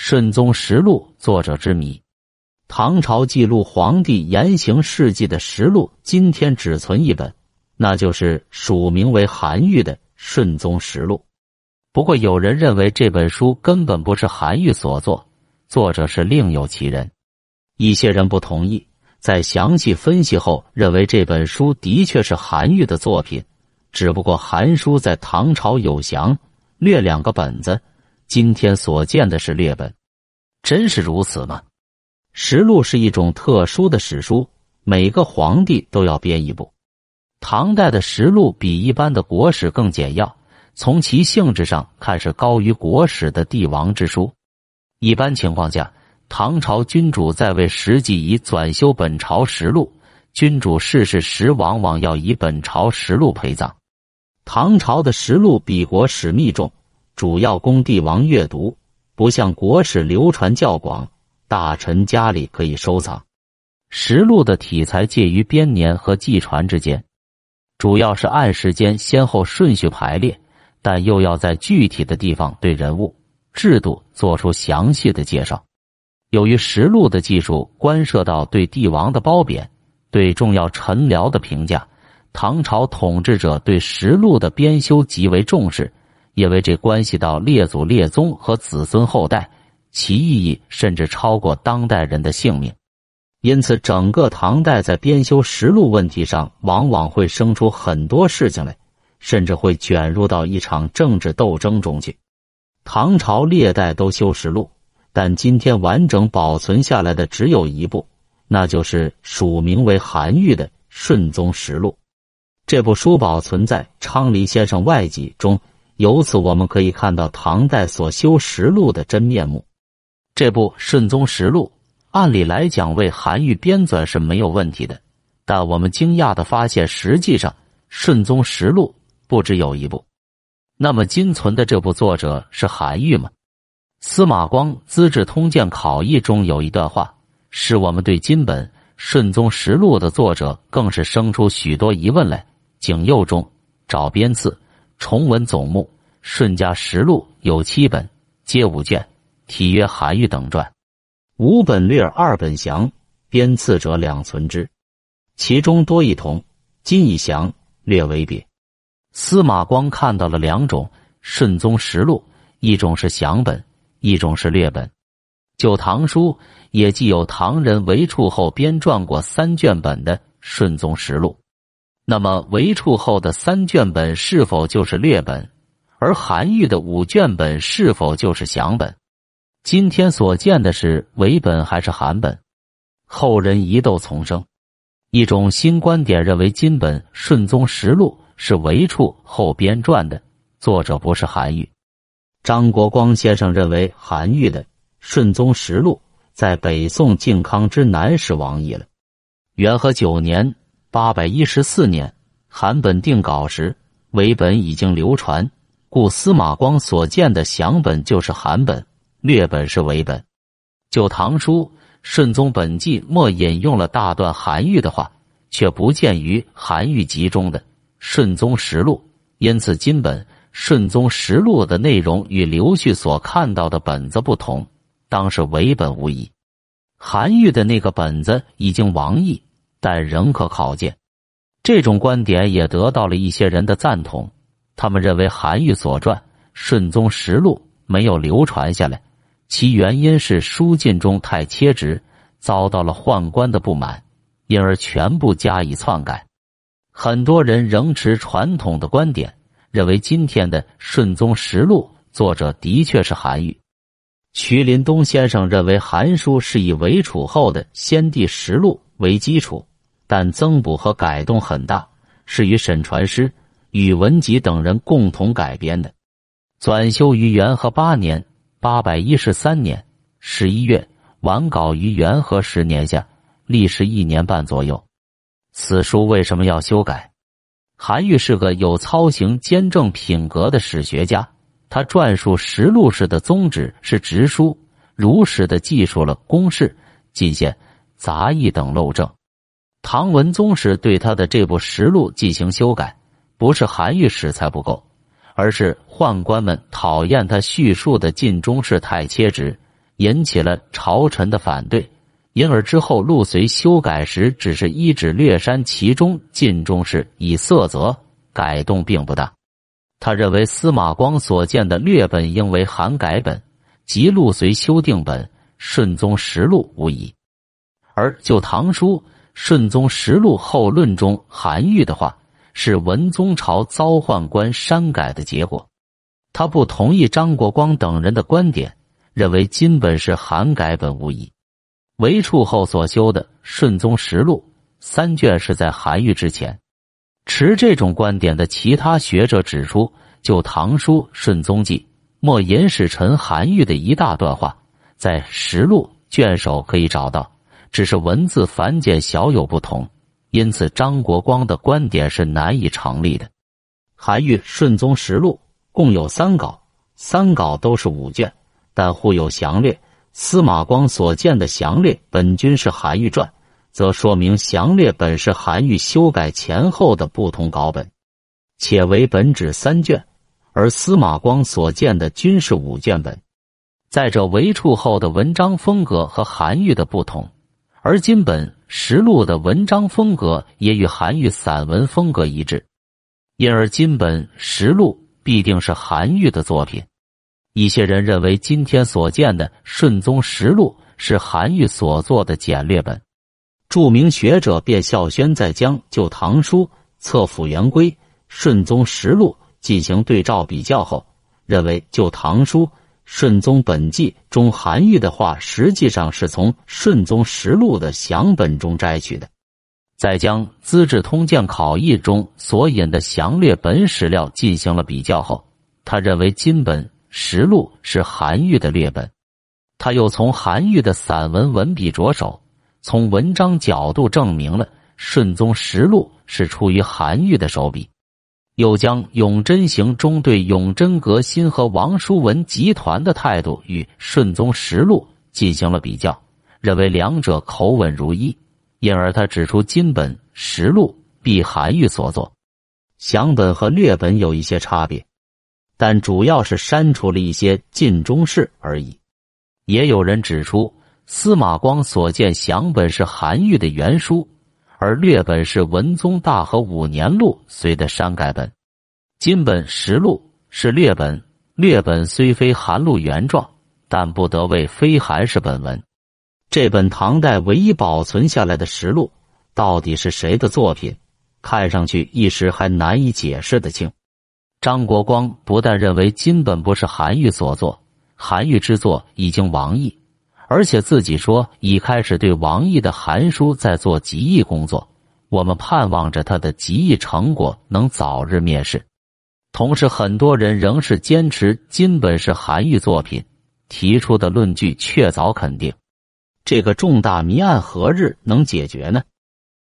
顺宗实录》作者之谜。唐朝记录皇帝言行事迹的实录，今天只存一本，那就是署名为韩愈的《顺宗实录》。不过，有人认为这本书根本不是韩愈所作，作者是另有其人。一些人不同意，在详细分析后，认为这本书的确是韩愈的作品，只不过韩书在唐朝有详略两个本子，今天所见的是略本，真是如此吗？实录是一种特殊的史书，每个皇帝都要编一部。唐代的实录比一般的国史更简要，从其性质上看是高于国史的帝王之书。一般情况下，唐朝君主在位时，即以纂修本朝实录；君主逝世时，往往要以本朝实录陪葬。唐朝的实录比国史密重，主要供帝王阅读，不像国史流传较广。大臣家里可以收藏实录的题材介于编年和纪传之间，主要是按时间先后顺序排列，但又要在具体的地方对人物、制度做出详细的介绍。由于实录的技术关涉到对帝王的褒贬、对重要臣僚的评价，唐朝统治者对实录的编修极为重视，因为这关系到列祖列宗和子孙后代。其意义甚至超过当代人的性命，因此整个唐代在编修实录问题上，往往会生出很多事情来，甚至会卷入到一场政治斗争中去。唐朝历代都修实录，但今天完整保存下来的只有一部，那就是署名为韩愈的《顺宗实录》。这部书保存在昌黎先生外集中，由此我们可以看到唐代所修实录的真面目。这部《顺宗实录》按理来讲为韩愈编纂是没有问题的，但我们惊讶的发现，实际上《顺宗实录》不只有一部。那么，今存的这部作者是韩愈吗？司马光《资治通鉴考异》中有一段话，使我们对今本《顺宗实录》的作者更是生出许多疑问来。景佑中找编次，重文总目，《顺家实录》有七本，皆五卷。体曰韩愈等传，五本略，二本详，编次者两存之，其中多异同，今已详，略为别。司马光看到了两种《顺宗实录》，一种是详本，一种是略本。旧唐书也既有唐人为处后编撰过三卷本的《顺宗实录》，那么为处后的三卷本是否就是略本？而韩愈的五卷本是否就是详本？今天所见的是伪本还是韩本？后人疑窦丛生。一种新观点认为，金本《顺宗实录》是韦处后编撰的，作者不是韩愈。张国光先生认为，韩愈的《顺宗实录》在北宋靖康之难时亡佚了。元和九年（八百一十四年），韩本定稿时，伪本已经流传，故司马光所见的详本就是韩本。略本是伪本，就《唐书·顺宗本纪》末引用了大段韩愈的话，却不见于韩愈集中的《顺宗实录》，因此今本《顺宗实录》的内容与刘旭所看到的本子不同，当是伪本无疑。韩愈的那个本子已经亡佚，但仍可考见。这种观点也得到了一些人的赞同，他们认为韩愈所传《顺宗实录》没有流传下来。其原因是书信中太切直，遭到了宦官的不满，因而全部加以篡改。很多人仍持传统的观点，认为今天的《顺宗实录》作者的确是韩愈。徐林东先生认为，韩书是以韦楚后的《先帝实录》为基础，但增补和改动很大，是与沈传师、宇文吉等人共同改编的。纂修于元和八年。八百一十三年十一月，完稿于元和十年下，历时一年半左右。此书为什么要修改？韩愈是个有操行兼正品格的史学家，他撰述实录时的宗旨是直书，如实的记述了公事、进献、杂役等漏证。唐文宗时对他的这部实录进行修改，不是韩愈史才不够。而是宦官们讨厌他叙述的晋中事太切直，引起了朝臣的反对，因而之后陆随修改时只是一指略删其中晋中事以色泽，改动并不大。他认为司马光所见的略本应为韩改本，即陆随修订本《顺宗实录》无疑。而就《唐书·顺宗实录后论》中韩愈的话，是文宗朝遭宦官删改的结果。他不同意张国光等人的观点，认为金本是韩改本无疑。韦处后所修的《顺宗实录》三卷是在韩愈之前。持这种观点的其他学者指出，就《唐书·顺宗记》末尹使臣韩愈的一大段话，在实录卷首可以找到，只是文字繁简小有不同，因此张国光的观点是难以成立的。韩愈《顺宗实录》。共有三稿，三稿都是五卷，但互有详略。司马光所见的详略本均是韩愈传，则说明详略本是韩愈修改前后的不同稿本，且为本纸三卷，而司马光所见的均是五卷本。再者，为处后的文章风格和韩愈的不同，而今本实录的文章风格也与韩愈散文风格一致，因而今本实录。必定是韩愈的作品。一些人认为，今天所见的《顺宗实录》是韩愈所作的简略本。著名学者卞孝宣在将《旧唐书》《册府元规》《顺宗实录》进行对照比较后，认为《旧唐书·顺宗本纪》中韩愈的话实际上是从《顺宗实录》的详本中摘取的。在将《资治通鉴考异》中所引的详略本史料进行了比较后，他认为金本实录是韩愈的略本。他又从韩愈的散文文笔着手，从文章角度证明了《顺宗实录》是出于韩愈的手笔。又将《永贞行》中对永贞革新和王叔文集团的态度与《顺宗实录》进行了比较，认为两者口吻如一。因而，他指出金本实录必韩愈所作，详本和略本有一些差别，但主要是删除了一些尽中事而已。也有人指出，司马光所见详本是韩愈的原书，而略本是文宗大和五年录随的删改本。金本实录是略本，略本虽非韩录原状，但不得为非韩式本文。这本唐代唯一保存下来的实录，到底是谁的作品？看上去一时还难以解释得清。张国光不但认为金本不是韩愈所作，韩愈之作已经亡佚，而且自己说已开始对王毅的韩书在做集义工作。我们盼望着他的集义成果能早日面世。同时，很多人仍是坚持金本是韩愈作品，提出的论据确凿肯定。这个重大谜案何日能解决呢？